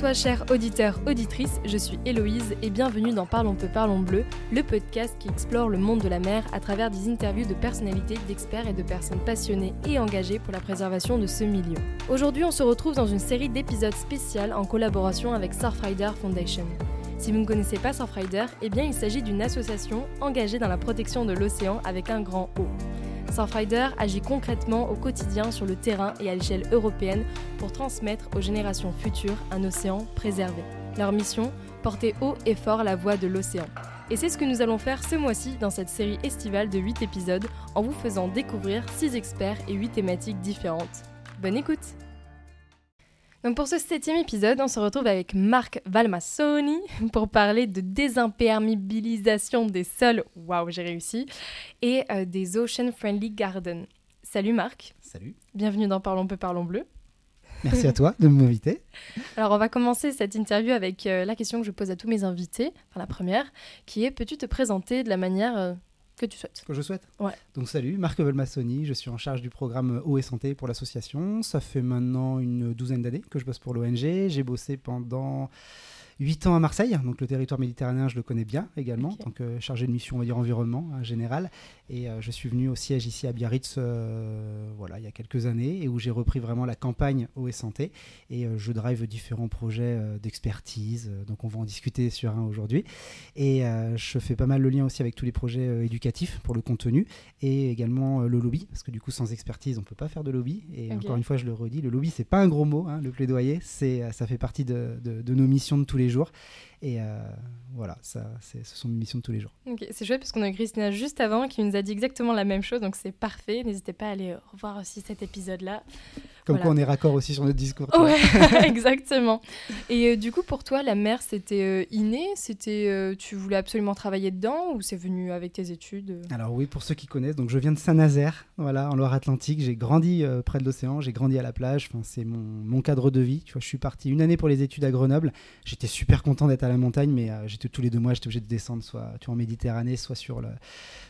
Toi, cher auditeur, auditrice, je suis Héloïse et bienvenue dans Parlons peu, parlons bleu, le podcast qui explore le monde de la mer à travers des interviews de personnalités, d'experts et de personnes passionnées et engagées pour la préservation de ce milieu. Aujourd'hui, on se retrouve dans une série d'épisodes spéciaux en collaboration avec Surfrider Foundation. Si vous ne connaissez pas Surfrider, eh bien il s'agit d'une association engagée dans la protection de l'océan avec un grand O. Surfrider agit concrètement au quotidien sur le terrain et à l'échelle européenne pour transmettre aux générations futures un océan préservé. Leur mission Porter haut et fort la voix de l'océan. Et c'est ce que nous allons faire ce mois-ci dans cette série estivale de 8 épisodes en vous faisant découvrir 6 experts et 8 thématiques différentes. Bonne écoute donc pour ce septième épisode, on se retrouve avec Marc Valmassoni pour parler de désimperméabilisation des sols, waouh j'ai réussi, et euh, des Ocean Friendly Gardens. Salut Marc. Salut. Bienvenue dans Parlons peu, parlons bleu. Merci à toi de m'inviter. Alors on va commencer cette interview avec euh, la question que je pose à tous mes invités, enfin la première, qui est peux-tu te présenter de la manière euh, que tu souhaites. Que je souhaite Ouais. Donc salut, Marc Velmassoni, je suis en charge du programme Eau et Santé pour l'association. Ça fait maintenant une douzaine d'années que je bosse pour l'ONG. J'ai bossé pendant 8 ans à Marseille, donc le territoire méditerranéen, je le connais bien également, en tant que chargé de mission, on va dire environnement en général. Et euh, je suis venu au siège ici à Biarritz, euh, voilà, il y a quelques années, et où j'ai repris vraiment la campagne eau et santé. Et euh, je drive différents projets d'expertise, donc on va en discuter sur un aujourd'hui. Et je fais pas mal le lien aussi avec tous les projets éducatifs pour le contenu, et également le lobby, parce que du coup, sans expertise, on peut pas faire de lobby. Et encore une fois, je le redis, le lobby, c'est pas un gros mot, hein, le plaidoyer, c'est, ça fait partie de, de- de nos missions de tous les Et euh, voilà, ça, c'est, ce sont mes missions de tous les jours. C'est chouette parce qu'on a eu Christina juste avant qui nous a dit exactement la même chose, donc c'est parfait. N'hésitez pas à aller revoir aussi cet épisode-là. Comme Voilà. quoi, on est raccord aussi sur notre discours. Ouais, exactement. Et euh, du coup, pour toi, la mer, c'était euh, inné C'était, euh, tu voulais absolument travailler dedans ou c'est venu avec tes études? Alors oui, pour ceux qui connaissent, donc je viens de Saint-Nazaire, voilà, en Loire-Atlantique. J'ai grandi euh, près de l'océan, j'ai grandi à la plage. Enfin, c'est mon, mon cadre de vie. Tu vois, je suis parti une année pour les études à Grenoble. J'étais super content d'être à la montagne, mais j'étais tous les deux mois, j'étais obligé de descendre, soit tu vois, en Méditerranée, soit sur le,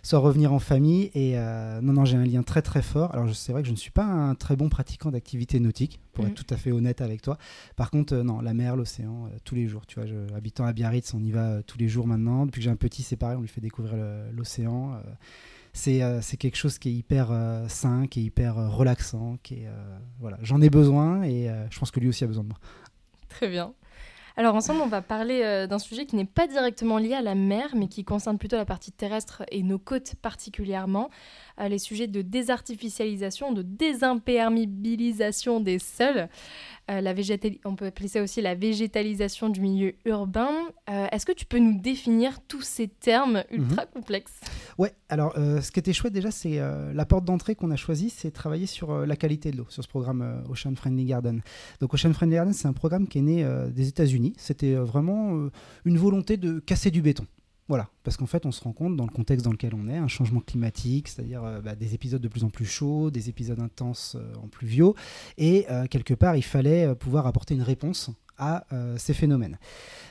soit revenir en famille. Et non, non, j'ai un lien très très fort. Alors c'est vrai que je ne suis pas un très bon pratiquant d'activité nautique, pour Mhm. être tout à fait honnête avec toi. Par contre, euh, non, la mer, l'océan, euh, tous les jours. Tu vois, je, habitant à Biarritz, on y va euh, tous les jours maintenant. Depuis que j'ai un petit, c'est pareil, on lui fait découvrir l'océan. c'est quelque chose qui est hyper sain, qui est hyper relaxant, qui est voilà. J'en ai besoin et je pense que lui aussi a besoin de moi. Très bien. Alors ensemble, on va parler euh, d'un sujet qui n'est pas directement lié à la mer, mais qui concerne plutôt la partie terrestre et nos côtes particulièrement, les sujets de désartificialisation, de désimperméabilisation des sols. Euh, la végétali- on peut appeler ça aussi la végétalisation du milieu urbain. Euh, Est-ce que tu peux nous définir tous ces termes ultra complexes? Ouais, alors euh, ce qui était chouette déjà, c'est la porte d'entrée qu'on a choisie, c'est travailler sur la qualité de l'eau, sur ce programme Ocean Friendly Garden. Donc Ocean Friendly Garden, c'est un programme qui est né des États-Unis. C'était vraiment une volonté de casser du béton. Voilà, parce qu'en fait, on se rend compte dans le contexte dans lequel on est, un changement climatique, c'est-à-dire euh, bah, des épisodes de plus en plus chauds, des épisodes intenses euh, en pluviaux, et euh, quelque part, il fallait pouvoir apporter une réponse à ces phénomènes.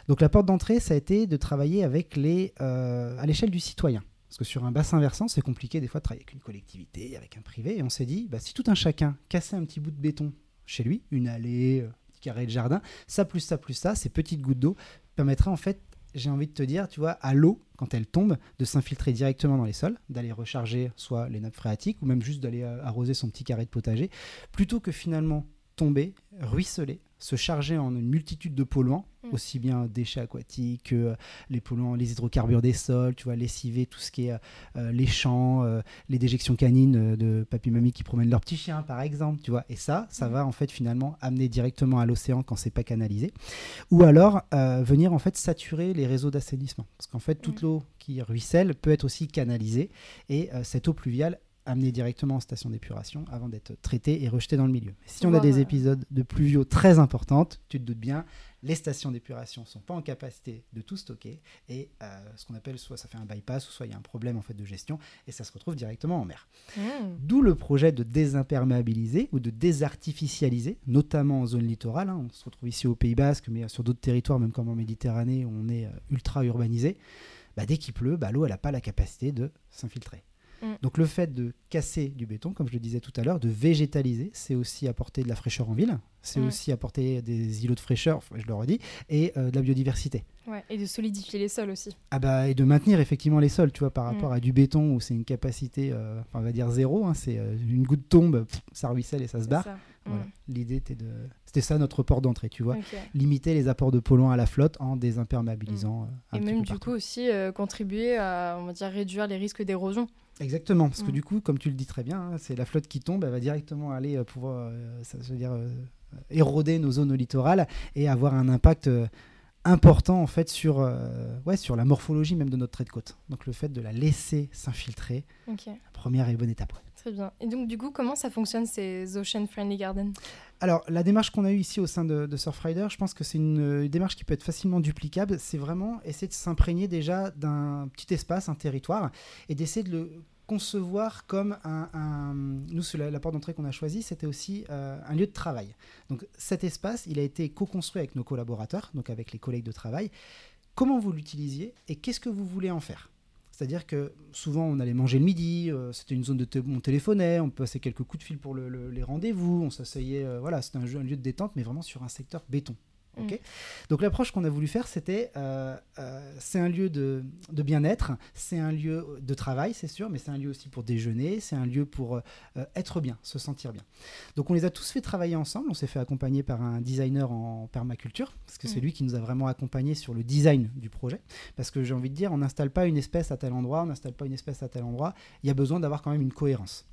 Donc la porte d'entrée, ça a été de travailler avec les, à l'échelle du citoyen. Parce que sur un bassin versant, c'est compliqué des fois de travailler avec une collectivité, avec un privé. Et on s'est dit, bah, si tout un chacun cassait un petit bout de béton chez lui, une allée, un petit carré de jardin, ça plus ça plus ça, ces petites gouttes d'eau permettraient en fait, j'ai envie de te dire, tu vois, à l'eau, quand elle tombe, de s'infiltrer directement dans les sols, d'aller recharger soit les nappes phréatiques ou même juste d'aller euh, arroser son petit carré de potager, plutôt que finalement tomber, ruisseler, se charger en une multitude de polluants, Mm. aussi bien déchets aquatiques que euh, les polluants, les hydrocarbures des sols, tu vois, lessiver tout ce qui est euh, les champs, euh, les déjections canines euh, de papy-mamie qui promènent leurs petits chiens, par exemple, tu vois. Et ça, ça va en fait finalement amener directement à l'océan quand c'est pas canalisé. Ou alors euh, venir en fait saturer les réseaux d'assainissement. Parce qu'en fait, toute Mm. l'eau qui ruisselle peut être aussi canalisée et euh, cette eau pluviale amenée directement en station d'épuration avant d'être traitée et rejetée dans le milieu. Si on a des euh, épisodes de pluviaux très importantes, tu te doutes bien, les stations d'épuration sont pas en capacité de tout stocker et euh, ce qu'on appelle soit ça fait un bypass ou soit il y a un problème en fait de gestion et ça se retrouve directement en mer. Mmh. D'où le projet de désimperméabiliser ou de désartificialiser, notamment en zone littorale. hein. On se retrouve ici au Pays Basque, mais sur d'autres territoires, même comme en Méditerranée, où on est euh, ultra urbanisé. Bah, dès qu'il pleut, bah, l'eau n'a pas la capacité de s'infiltrer. Mm. Donc le fait de casser du béton, comme je le disais tout à l'heure, de végétaliser, c'est aussi apporter de la fraîcheur en ville, c'est Ouais. aussi apporter des îlots de fraîcheur, je le redis, et euh, de la biodiversité. Ouais, et de solidifier les sols aussi. Ah bah, et de maintenir effectivement les sols, tu vois, par rapport Mm. à du béton où c'est une capacité, euh, on va dire zéro, hein, c'est euh, une goutte tombe, pff, ça ruisselle et ça se barre. ça. Voilà. Mm. L'idée était de... C'était ça notre port d'entrée, tu vois. Limiter les apports de polluants à la flotte en désimperméabilisant. Et même du partout. coup aussi euh, contribuer à on va dire réduire les risques d'érosion. Exactement, parce que Mm. du coup, comme tu le dis très bien, hein, c'est la flotte qui tombe, elle va directement aller euh, pouvoir, euh, ça veut dire, euh, éroder nos zones littorales et avoir un impact important en fait sur, euh, ouais, sur la morphologie même de notre trait de côte. Donc le fait de la laisser s'infiltrer, Ok. la première et bonne étape. Très bien. Et donc du coup comment ça fonctionne ces Ocean Friendly Gardens? Alors, la démarche qu'on a eue ici au sein de, de Surfrider, je pense que c'est une, euh, démarche qui peut être facilement duplicable. C'est vraiment essayer de s'imprégner déjà d'un petit espace, un territoire, et d'essayer de le concevoir comme un... nous, la, la porte d'entrée qu'on a choisie, c'était aussi euh, un lieu de travail. Donc, cet espace, il a été co-construit avec nos collaborateurs, donc avec les collègues de travail. Comment vous l'utilisiez et qu'est-ce que vous voulez en faire? C'est-à-dire que souvent on allait manger le midi, euh, c'était une zone de on téléphonait, on passait quelques coups de fil pour le- le- les rendez-vous, on s'asseyait, euh, voilà, c'était un lieu de détente, mais vraiment sur un secteur béton. Mm. Donc l'approche qu'on a voulu faire, c'était, euh, euh, c'est un lieu de, de bien-être, c'est un lieu de travail, c'est sûr, mais c'est un lieu aussi pour déjeuner, c'est un lieu pour euh, être bien, se sentir bien. Donc on les a tous fait travailler ensemble, on s'est fait accompagner par un designer en permaculture, parce que c'est Mm. lui qui nous a vraiment accompagnés sur le design du projet. Parce que j'ai envie de dire, on n'installe pas une espèce à tel endroit, on n'installe pas une espèce à tel endroit, il y a besoin d'avoir quand même une cohérence.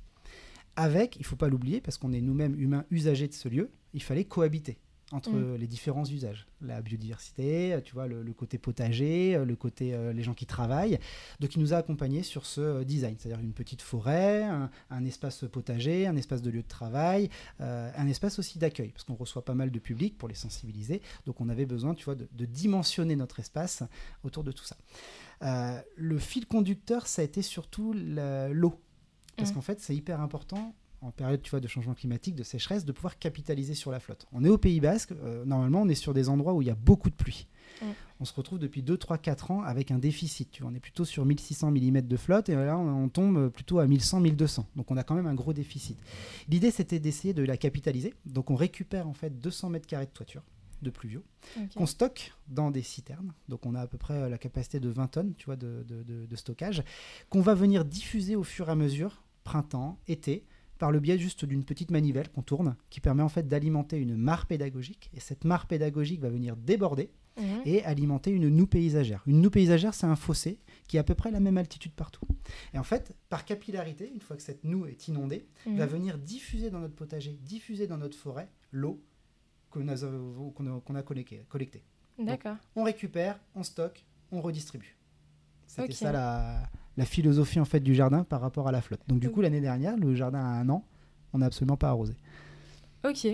Avec, il faut pas l'oublier, parce qu'on est nous-mêmes humains usagers de ce lieu, il fallait cohabiter entre Mm. les différents usages. La biodiversité, tu vois, le, le côté potager, euh, le côté euh, les gens qui travaillent. Donc il nous a accompagnés sur ce euh, design, c'est-à-dire une petite forêt, un, un espace potager, un espace de lieu de travail, euh, un espace aussi d'accueil, parce qu'on reçoit pas mal de public pour les sensibiliser. Donc on avait besoin, tu vois, de, de dimensionner notre espace autour de tout ça. Euh, le fil conducteur, ça a été surtout l'eau. Parce Mhm. qu'en fait, c'est hyper important en période tu vois, de changement climatique, de sécheresse, de pouvoir capitaliser sur la flotte. On est au Pays Basque, euh, normalement on est sur des endroits où il y a beaucoup de pluie. On se retrouve depuis 2, 3, 4 ans avec un déficit. Tu vois, on est plutôt sur 1600 mm de flotte et là on, tombe plutôt à 1100, 1200. Donc on a quand même un gros déficit. L'idée c'était d'essayer de la capitaliser. Donc on récupère en fait 200 mètres carrés de toiture de pluviaux qu'on stocke dans des citernes. Donc on a à peu près euh, la capacité de 20 tonnes tu vois, de, de- de- de stockage, qu'on va venir diffuser au fur et à mesure, printemps, été, par le biais juste d'une petite manivelle qu'on tourne, qui permet en fait d'alimenter une mare pédagogique. Et cette mare pédagogique va venir déborder Mhm. et alimenter une noue paysagère. Une noue paysagère, c'est un fossé qui est à peu près la même altitude partout. Et en fait, par capillarité, une fois que cette noue est inondée, Mhm. va venir diffuser dans notre potager, diffuser dans notre forêt l'eau qu'on a, qu'on a- a collectée. D'accord. On récupère, on stocke, on redistribue. C'était ça la, la philosophie en fait du jardin par rapport à la flotte. Donc du Ok. coup l'année dernière, le jardin a un an, on n'a absolument pas arrosé. Ok.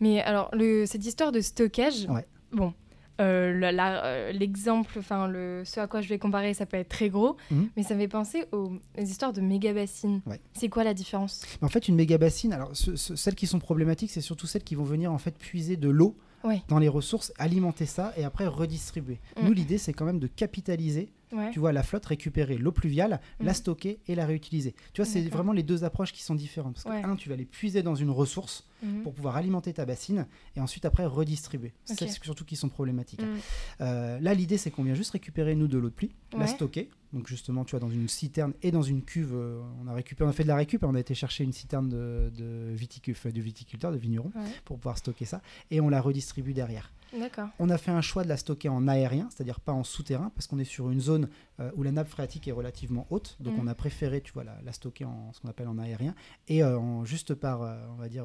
Mais alors, le, cette histoire de stockage, Ouais. bon, euh, euh, l'exemple, enfin, le, ce à quoi je vais comparer, ça peut être très gros, Mhm. mais ça me fait penser aux, aux histoires de méga bassines. Ouais. C'est quoi la différence? En fait, une méga bassine, alors ce- ce- celles qui sont problématiques, c'est surtout celles qui vont venir en fait puiser de l'eau Ouais. dans les ressources, alimenter ça et après redistribuer. Mm. Nous, l'idée, c'est quand même de capitaliser Ouais. tu vois, la flotte, récupérer l'eau pluviale, la Mhm. stocker et la réutiliser. Tu vois, c'est vraiment les deux approches qui sont différentes. Parce que, un, tu vas les puiser dans une ressource Mhm. pour pouvoir alimenter ta bassine et ensuite après redistribuer. C'est Ok. celles surtout qui sont problématiques. Mhm. Euh, là, l'idée, c'est qu'on vient juste récupérer, nous, de l'eau de pluie, la stocker. Donc, justement, tu vois, dans une citerne et dans une cuve, euh, on a récupéré, on a fait de la récup on a été chercher une citerne de, de, viticu- de viticulteur, de vigneron, Ouais. pour pouvoir stocker ça. Et on la redistribue derrière. D'accord. On a fait un choix de la stocker en aérien, c'est-à-dire pas en souterrain, parce qu'on est sur une zone euh, où la nappe phréatique est relativement haute. Donc, Mhm. on a préféré, tu vois, la, la stocker en ce qu'on appelle en aérien. Et euh, en- juste par, on va dire,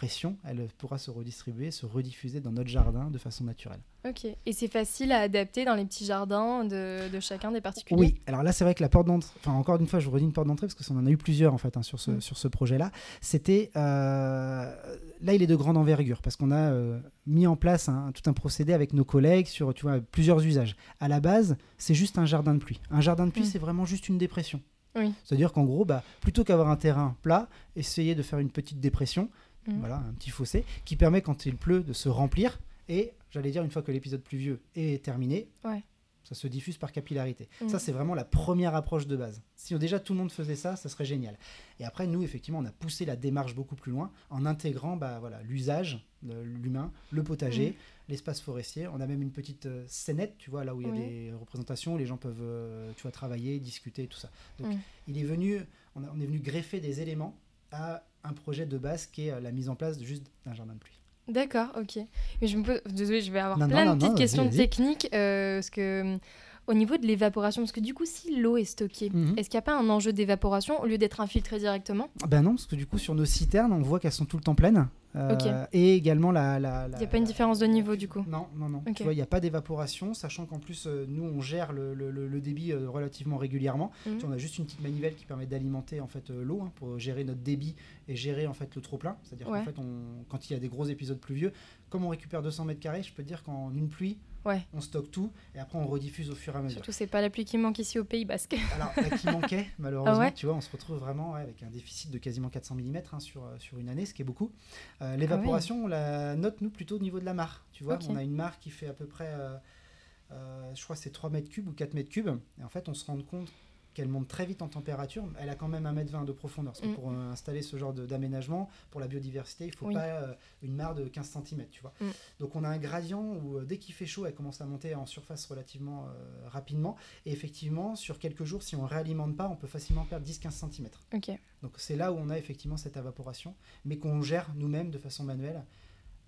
pression, elle pourra se redistribuer, se rediffuser dans notre jardin de façon naturelle. Ok. Et c'est facile à adapter dans les petits jardins de, de chacun des particuliers? Oui, alors là c'est vrai que la porte d'entrée, enfin encore une fois je vous redis une porte d'entrée parce que ça, on en a eu plusieurs en fait hein, sur ce, Mm. sur ce projet-là. C'était euh, là il est de grande envergure parce qu'on a euh, mis en place tout un procédé avec nos collègues sur tu vois plusieurs usages. À la base c'est juste un jardin de pluie. Un jardin de pluie Mm. c'est vraiment juste une dépression. Oui. C'est-à-dire qu'en gros bah, plutôt qu'avoir un terrain plat, essayer de faire une petite dépression, Mhm. voilà un petit fossé qui permet quand il pleut de se remplir et j'allais dire une fois que l'épisode pluvieux est terminé, Ouais. Ça se diffuse par capillarité. Mm. Ça, c'est vraiment la première approche de base. Si déjà tout le monde faisait ça, ça serait génial. Et après, nous, effectivement, on a poussé la démarche beaucoup plus loin en intégrant bah, voilà, l'usage, de l'humain, le potager, Mm. l'espace forestier. On a même une petite euh, scénette, tu vois, là où il y a Oui. des représentations, où les gens peuvent, euh, tu vois, travailler, discuter, tout ça. Donc, Mm. il est venu, on, a- on est venu greffer des éléments à un projet de base qui est euh, la mise en place juste d'un jardin de pluie. D'accord, ok. Mais je me pose... Désolée, je vais avoir Non, plein non, de petites non, vas-y, questions techniques. euh, parce que hum, au niveau de l'évaporation, parce que du coup, si l'eau est stockée, Mhm. est-ce qu'il n'y a pas un enjeu d'évaporation au lieu d'être infiltrée directement? Ben non, parce que du coup, sur nos citernes, on voit qu'elles sont tout le temps pleines. Euh, Ok. Et également la. Il n'y a pas une différence de niveau du coup Non, non, non. Ok. Tu vois, il n'y a pas d'évaporation, sachant qu'en plus, euh, nous, on gère le, le- le- le débit euh, relativement régulièrement. Mhm. On a juste une petite manivelle qui permet d'alimenter en fait l'eau hein, pour gérer notre débit et gérer en fait le trop plein. C'est-à-dire Ouais. qu'en fait, on, quand il y a des gros épisodes pluvieux, comme on récupère 200 mètres carrés, je peux te dire qu'en une pluie, Ouais. on stocke tout et après on rediffuse au fur et à mesure. Surtout, c'est pas la pluie qui manque ici au Pays Basque. Alors, là qui manquait, malheureusement, Ah ouais tu vois, on se retrouve vraiment ouais, avec un déficit de quasiment 400 mm sur, euh, sur une année, ce qui est beaucoup. Euh, L'évaporation, on la note, nous, plutôt au niveau de la mare. Tu vois, on a une mare qui fait à peu près, euh, euh, je crois, c'est 3 mètres cubes ou 4 mètres cubes. Et en fait, on se rend compte qu'elle monte très vite en température. Elle a quand même 1 mètre 20 de profondeur. Parce que Mm. pour euh, installer ce genre d'aménagement, pour la biodiversité, il faut Oui. pas euh, une mare de 15 cm, tu vois. Mm. Donc on a un gradient où euh, dès qu'il fait chaud, elle commence à monter en surface relativement euh, rapidement. Et effectivement, sur quelques jours, si on réalimente pas, on peut facilement perdre 10-15 cm. Donc c'est là où on a effectivement cette évaporation, mais qu'on gère nous-mêmes de façon manuelle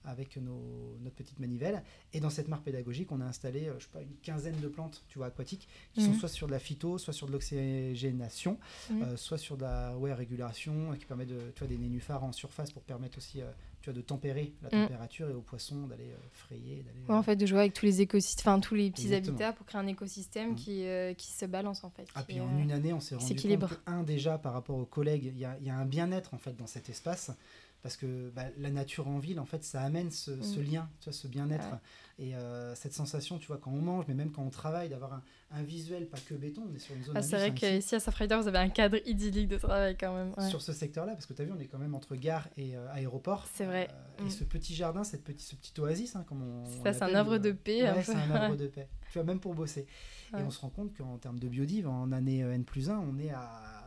avec nos, notre petite manivelle. Et dans cette mare pédagogique, on a installé, euh, je sais pas, une quinzaine de plantes, tu vois, aquatiques, qui Mhm. sont soit sur de la phyto, soit sur de l'oxygénation, Mhm. euh, soit sur de la ouais, régulation, euh, qui permet de, tu vois, des nénuphars en surface pour permettre aussi, euh, tu vois, de tempérer la Mhm. température et aux poissons d'aller euh, frayer, d'aller. Ouais, en fait, de jouer avec tous les écosystèmes, tous les petits Exactement. habitats pour créer un écosystème qui, qui se balance en fait. Ah, puis en une année, on s'est rendu s'équilibre. compte que, un, déjà, par rapport aux collègues, il y a, il y a un bien-être, en fait, dans cet espace. Parce que bah, la nature en ville, en fait, ça amène ce, ce Mm. lien, tu vois, ce bien-être. Ouais. Et euh, cette sensation, tu vois, quand on mange, mais même quand on travaille, d'avoir un, un visuel, pas que béton, on est sur une zone Ah, c'est vrai qu'ici à Safrider, vous avez un cadre idyllique de travail quand même. ouais. sur ce secteur-là, parce que tu as vu, on est quand même entre gare et euh, aéroport. C'est vrai. Euh, Mm. Et ce petit jardin, cette petite, ce petit oasis, hein, comme on. Ça, c'est un havre de paix, Ouais, c'est un havre de paix. Tu vois, même pour bosser. Et on se rend compte qu'en termes de biodive, en année N plus 1, on est à.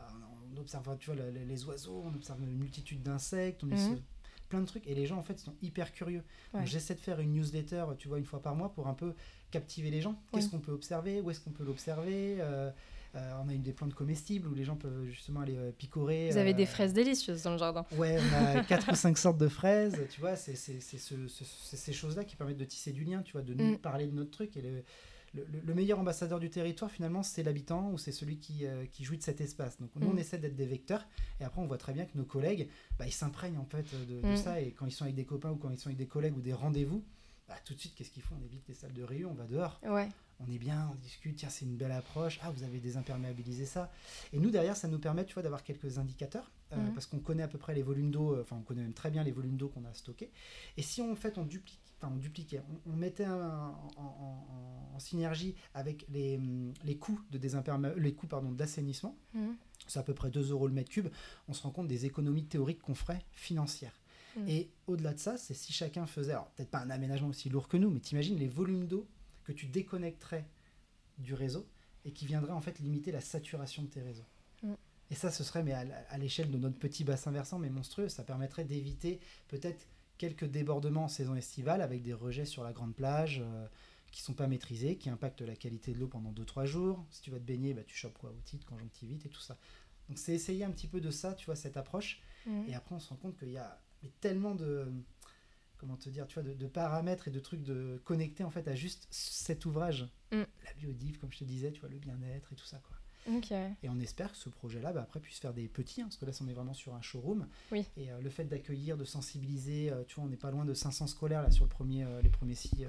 On observe tu vois, le- le- les oiseaux, on observe une multitude d'insectes, on Mhm. plein de trucs. Et les gens, en fait, sont hyper curieux. Ouais. J'essaie de faire une newsletter, tu vois, une fois par mois pour un peu captiver les gens. Qu'est-ce Oui. qu'on peut observer? Où est-ce qu'on peut l'observer? Euh, euh, on a une des plantes comestibles où les gens peuvent justement aller euh, picorer. Vous avez des fraises délicieuses dans le jardin. Ouais, on a quatre ou cinq sortes de fraises, tu vois, c'est ce- ces choses-là qui permettent de tisser du lien, tu vois, de nous Mm. parler de notre truc. Et le, le- le meilleur ambassadeur du territoire, finalement, c'est l'habitant ou c'est celui qui, euh, qui jouit de cet espace. Donc nous, on Mm. essaie d'être des vecteurs, et après, on voit très bien que nos collègues, bah, ils s'imprègnent en fait de, de Mm. ça, et quand ils sont avec des copains ou quand ils sont avec des collègues ou des rendez-vous, bah, tout de suite, qu'est-ce qu'ils font? On évite les salles de réunion, on va dehors Ouais. on est bien, on discute, tiens, c'est une belle approche, ah, vous avez désimperméabilisé ça. Et nous, derrière, ça nous permet, tu vois, d'avoir quelques indicateurs, euh, Mhm. parce qu'on connaît à peu près les volumes d'eau, euh, enfin, on connaît même très bien les volumes d'eau qu'on a stockés. Et si on, en fait, on duplique, enfin, on dupliquait, on, on mettait un- en, en- en- en synergie avec les, les coûts de désimpermé- les coûts, pardon, d'assainissement, Mhm. c'est à peu près 2 euros le mètre cube, on se rend compte des économies théoriques qu'on ferait financières. Mm. Et au-delà de ça, c'est si chacun faisait, alors peut-être pas un aménagement aussi lourd que nous, mais t'imagines les volumes d'eau que tu déconnecterais du réseau et qui viendraient en fait limiter la saturation de tes réseaux. Mm. Et ça, ce serait mais à l'échelle de notre petit bassin versant, mais monstrueux, ça permettrait d'éviter peut-être quelques débordements en saison estivale avec des rejets sur la grande plage. euh, qui sont pas maîtrisés, qui impactent la qualité de l'eau pendant 2-3 jours. Si tu vas te baigner, bah, tu chopes quoi Otite, conjonctivite et tout ça. Donc c'est essayer un petit peu de ça, tu vois, cette approche. Mhm. Et après, on se rend compte qu'il y a tellement de comment te dire, tu vois, de, de paramètres et de trucs de connecter en fait à juste cet ouvrage, Mm. la biodive, comme je te disais, tu vois, le bien-être et tout ça quoi. Et on espère que ce projet-là, bah, après, puisse faire des petits, hein, parce que là, on est vraiment sur un showroom. Oui. Et euh, le fait d'accueillir, de sensibiliser, euh, tu vois, on n'est pas loin de 500 scolaires là sur le premier, euh, les premiers six,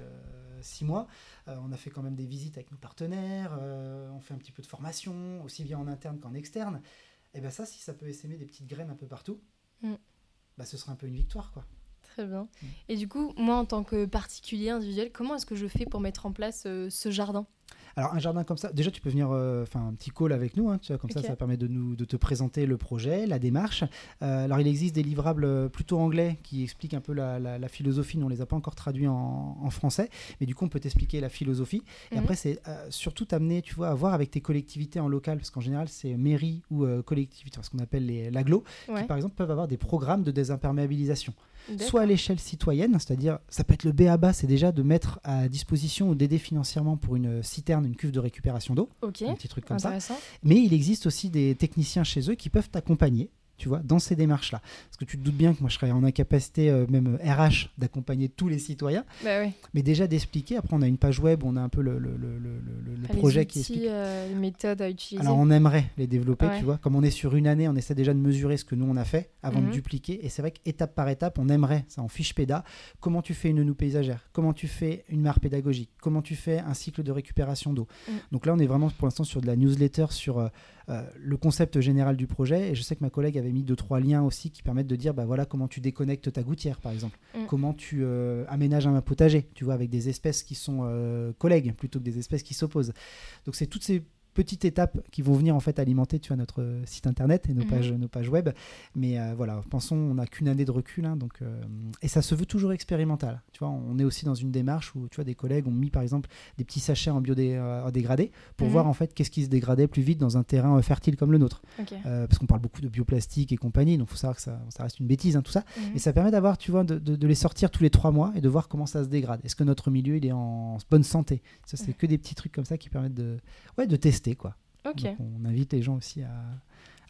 six mois. On a fait quand même des visites avec nos partenaires. on fait un petit peu de formation, aussi bien en interne qu'en externe. Et bien ça, si ça peut essaimer des petites graines un peu partout, Mm. bah, ce serait un peu une victoire, quoi. Très bien. Mm. Et du coup, moi, en tant que particulier individuel, comment est-ce que je fais pour mettre en place ce jardin? Alors un jardin comme ça, déjà tu peux venir euh, faire un petit call avec nous, hein, tu vois, comme ça ça permet de nous de te présenter le projet, la démarche. Euh, alors il existe des livrables euh, plutôt anglais qui expliquent un peu la, la- la philosophie, nous on les a pas encore traduits en, en français, mais du coup on peut t'expliquer la philosophie. Et Mhm. après c'est euh, surtout t'amener, tu vois, à voir avec tes collectivités en local, parce qu'en général c'est mairie ou collectivité, ce qu'on appelle les l'aglo, Ouais. qui par exemple peuvent avoir des programmes de désimperméabilisation. Soit à l'échelle citoyenne, c'est-à-dire ça peut être le BABA, c'est déjà de mettre à disposition ou d'aider financièrement pour une citerne, une cuve de récupération d'eau, un petit truc comme ça. Mais il existe aussi des techniciens chez eux qui peuvent t'accompagner. Tu vois, dans ces démarches-là. Parce que tu te doutes bien que moi, je serais en incapacité, euh, même euh, RH, d'accompagner tous les citoyens. Bah oui. Mais déjà d'expliquer. Après, on a une page web, on a un peu le, le- le- le- Ah, les projet qui outils, explique. euh, les méthodes à utiliser. Alors on aimerait les développer, Ouais. tu vois. Comme on est sur une année, on essaie déjà de mesurer ce que nous on a fait avant Mhm. de dupliquer. Et c'est vrai qu'étape par étape, on aimerait, ça en fiche péda, comment tu fais une noue paysagère, comment tu fais une mare pédagogique, comment tu fais un cycle de récupération d'eau? Mhm. Donc là, on est vraiment pour l'instant sur de la newsletter, sur euh, euh, le concept général du projet. Et je sais que ma collègue avait mis deux, trois liens aussi qui permettent de dire, bah voilà comment tu déconnectes ta gouttière, par exemple. Mhm. Comment tu euh, aménages un potager, tu vois, avec des espèces qui sont euh, collègues plutôt que des espèces qui s'opposent. Donc c'est toutes ces petites étapes qui vont venir en fait alimenter tu vois, notre euh, site internet et nos, Mhm. pages, nos pages web. Mais euh, voilà, pensons, on n'a qu'une année de recul. hein, donc, euh, et ça se veut toujours expérimental. Tu vois, on est aussi dans une démarche où tu vois, des collègues ont mis par exemple des petits sachets en biodégradé pour Mhm. voir en fait qu'est-ce qui se dégradait plus vite dans un terrain fertile comme le nôtre. Euh, parce qu'on parle beaucoup de bioplastique et compagnie, donc il faut savoir que ça, ça reste une bêtise, hein, tout ça. Mhm. Et ça permet d'avoir, tu vois, de, de- de les sortir tous les trois mois et de voir comment ça se dégrade. Est-ce que notre milieu il est en bonne santé? Ça, c'est que des petits trucs comme ça qui permettent de, ouais, de tester, quoi. Ok. Donc, on invite les gens aussi à,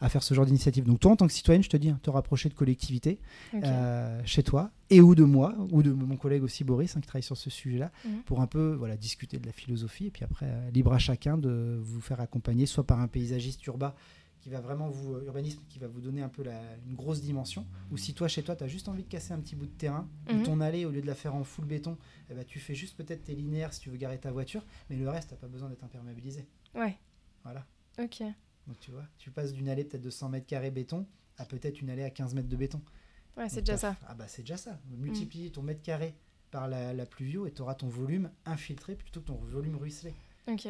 à faire ce genre d'initiative. Donc toi, en tant que citoyenne, je te dis, hein, te rapprocher de collectivités euh, chez toi et ou de moi ou de mon collègue aussi Boris hein, qui travaille sur ce sujet-là Mhm. pour un peu voilà discuter de la philosophie et puis après euh, libre à chacun de vous faire accompagner soit par un paysagiste urbain qui va vraiment vous euh, urbanisme qui va vous donner un peu la- une grosse dimension ou si toi chez toi tu as juste envie de casser un petit bout de terrain Mhm. ou ton allée au lieu de la faire en full béton eh ben, tu fais juste peut-être tes linéaires si tu veux garer ta voiture mais le reste t'as pas besoin d'être imperméabilisé Ouais. Voilà Ok. donc tu vois tu passes d'une allée peut-être de 100 mètres carrés béton à peut-être une allée à 15 mètres de béton Ouais, c'est déjà ça. Mm. Ah bah c'est déjà ça. Multiplier ton mètre carré par la, la pluvio et tu auras ton volume infiltré plutôt que ton volume ruisselé. Ok.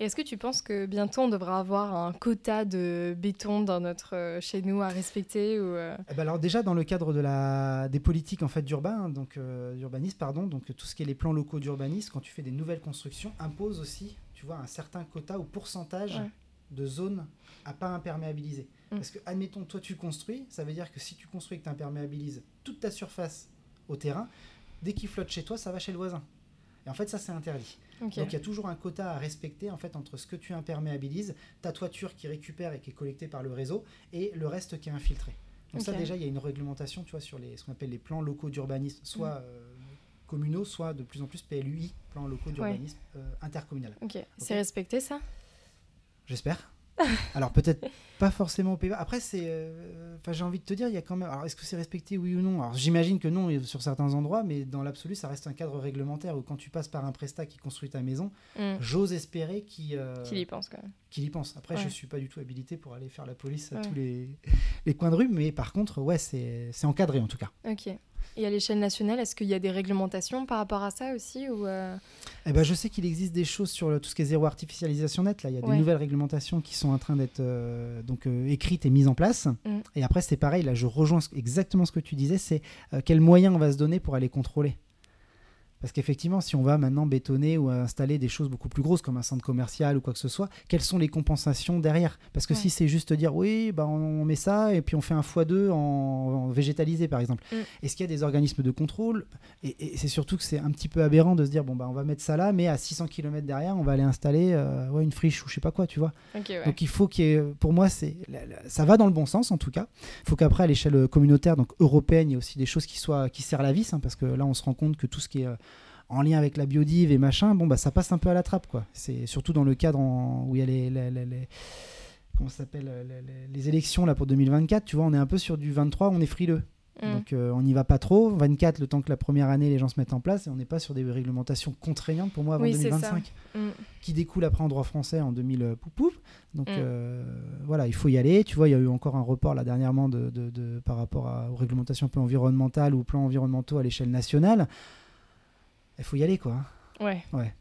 Et est-ce que tu penses que bientôt on devra avoir un quota de béton dans notre euh, chez nous à respecter ou euh, Eh ben alors déjà dans le cadre de la, des politiques en fait d'urbain, hein, donc euh, d'urbanisme pardon, donc tout ce qui est les plans locaux d'urbanisme, quand tu fais des nouvelles constructions, impose aussi, tu vois, un certain quota ou pourcentage Ouais. de zones à pas imperméabiliser. Mm. Parce que admettons toi tu construis, ça veut dire que si tu construis et que tu imperméabilises toute ta surface au terrain, dès qu'il flotte chez toi, ça va chez le voisin. Et en fait ça c'est interdit. Donc il y a toujours un quota à respecter en fait entre ce que tu imperméabilises, ta toiture qui récupère et qui est collectée par le réseau et le reste qui est infiltré. Donc ça déjà il y a une réglementation tu vois sur les ce qu'on appelle les plans locaux d'urbanisme, soit euh, communaux, soit de plus en plus PLUI, plans locaux d'urbanisme euh, intercommunal. Ok. C'est respecté ça? J'espère. Alors peut-être pas forcément au Pays-Bas. Après c'est, euh, j'ai envie de te dire il y a quand même. Alors est-ce que c'est respecté oui ou non? Alors j'imagine que non sur certains endroits, mais dans l'absolu ça reste un cadre réglementaire où quand tu passes par un prestat qui construit ta maison, Mm. j'ose espérer qu'il euh, Qu'il y pense quand même. qu'il y pense. Après, Ouais. je suis pas du tout habilité pour aller faire la police à Ouais. tous les, les coins de rue, mais par contre, ouais, c'est c'est encadré en tout cas. Ok. Et à l'échelle nationale, est-ce qu'il y a des réglementations par rapport à ça aussi ou euh, Eh ben, je sais qu'il existe des choses sur le- tout ce qui est zéro artificialisation nette. Là, il y a des Ouais. nouvelles réglementations qui sont en train d'être euh, donc euh, écrites et mises en place. Mm. Et après, c'est pareil. Là, je rejoins exactement ce que tu disais. C'est quels moyens on va se donner pour aller contrôler. Parce qu'effectivement, si on va maintenant bétonner ou installer des choses beaucoup plus grosses comme un centre commercial ou quoi que ce soit, quelles sont les compensations derrière? Parce que Ouais. si c'est juste dire oui, bah on met ça et puis on fait un x2 en, en végétalisé par exemple, Mm. est-ce qu'il y a des organismes de contrôle? Et, et c'est surtout que c'est un petit peu aberrant de se dire bon bah on va mettre ça là, mais à 600 km derrière, on va aller installer euh, ouais, une friche ou je sais pas quoi, tu vois. Ouais. Donc il faut qu'il y ait, pour moi, c'est, ça va dans le bon sens en tout cas. Il faut qu'après à l'échelle communautaire, donc européenne, il y ait aussi des choses qui soient qui serrent la vis, hein, parce que là on se rend compte que tout ce qui est euh, en lien avec la biodive et machin, bon bah ça passe un peu à la trappe quoi. C'est surtout dans le cadre en- où il y a les, les- les- les- comment s'appelle euh, les, élections là pour 2024, tu vois, on est un peu sur du 23, on est frileux. Mm. Donc euh, on n'y va pas trop. 24, le temps que la première année les gens se mettent en place, et on n'est pas sur des réglementations contraignantes pour moi avant Oui, c'est ça. 2025 Mm. qui découle après en droit français en 2000 euh, pouf, pouf. Donc Mm. euh, voilà, il faut y aller. Tu vois, il y a eu encore un report là dernièrement de, de- de- par rapport à- aux réglementations un peu environnementales ou plans environnementaux à l'échelle nationale. Il faut y aller quoi. hein. Ouais. Ouais.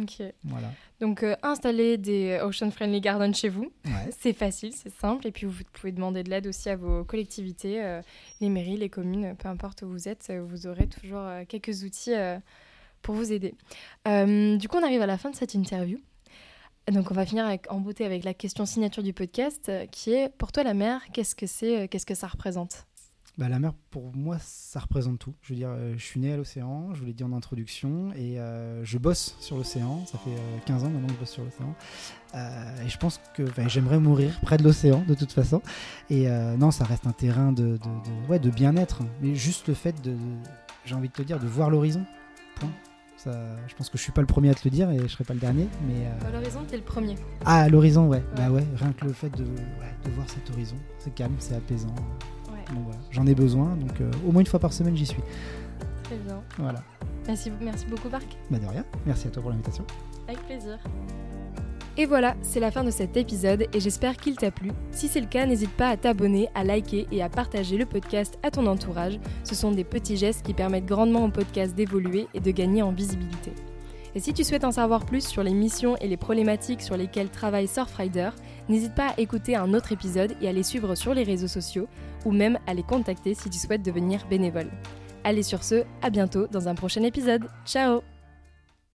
Ok. Voilà. Donc, euh, installer des Ocean Friendly Gardens chez vous, Ouais. c'est facile, c'est simple. Et puis, vous pouvez demander de l'aide aussi à vos collectivités, euh, les mairies, les communes, peu importe où vous êtes, euh, vous aurez toujours euh, quelques outils euh, pour vous aider. Euh, du coup, on arrive à la fin de cette interview. Donc, on va finir avec, en beauté avec la question signature du podcast, euh, qui est pour toi la mer, qu'est-ce que c'est, euh, qu'est-ce que ça représente? Bah, la mer, pour moi, ça représente tout. Je veux dire, euh, je suis né à l'océan, je vous l'ai dit en introduction, et euh, je bosse sur l'océan. Ça fait euh, 15 ans maintenant que je bosse sur l'océan. Euh, et je pense que j'aimerais mourir près de l'océan, de toute façon. Et euh, non, ça reste un terrain de, de, de- ouais, de bien-être. Mais juste le fait de, de- j'ai envie de te dire, de voir l'horizon. Point. Ça, je pense que je suis pas le premier à te le dire et je serai pas le dernier. Mais euh, À l'horizon, t'es le premier. ah, à l'horizon, ouais. Ouais. Bah ouais, rien que le fait de, ouais, de voir cet horizon, c'est calme, c'est apaisant. Ouais, Donc voilà, j'en ai besoin, donc euh, au moins une fois par semaine j'y suis. très bien. Voilà. Merci, merci beaucoup, Marc. Bah de rien. Merci à toi pour l'invitation. Avec plaisir. Et voilà, c'est la fin de cet épisode et j'espère qu'il t'a plu. Si c'est le cas, n'hésite pas à t'abonner, à liker et à partager le podcast à ton entourage. Ce sont des petits gestes qui permettent grandement au podcast d'évoluer et de gagner en visibilité. Et si tu souhaites en savoir plus sur les missions et les problématiques sur lesquelles travaille Surfrider, n'hésite pas à écouter un autre épisode et à les suivre sur les réseaux sociaux ou même à les contacter si tu souhaites devenir bénévole. Allez sur ce, à bientôt dans un prochain épisode. Ciao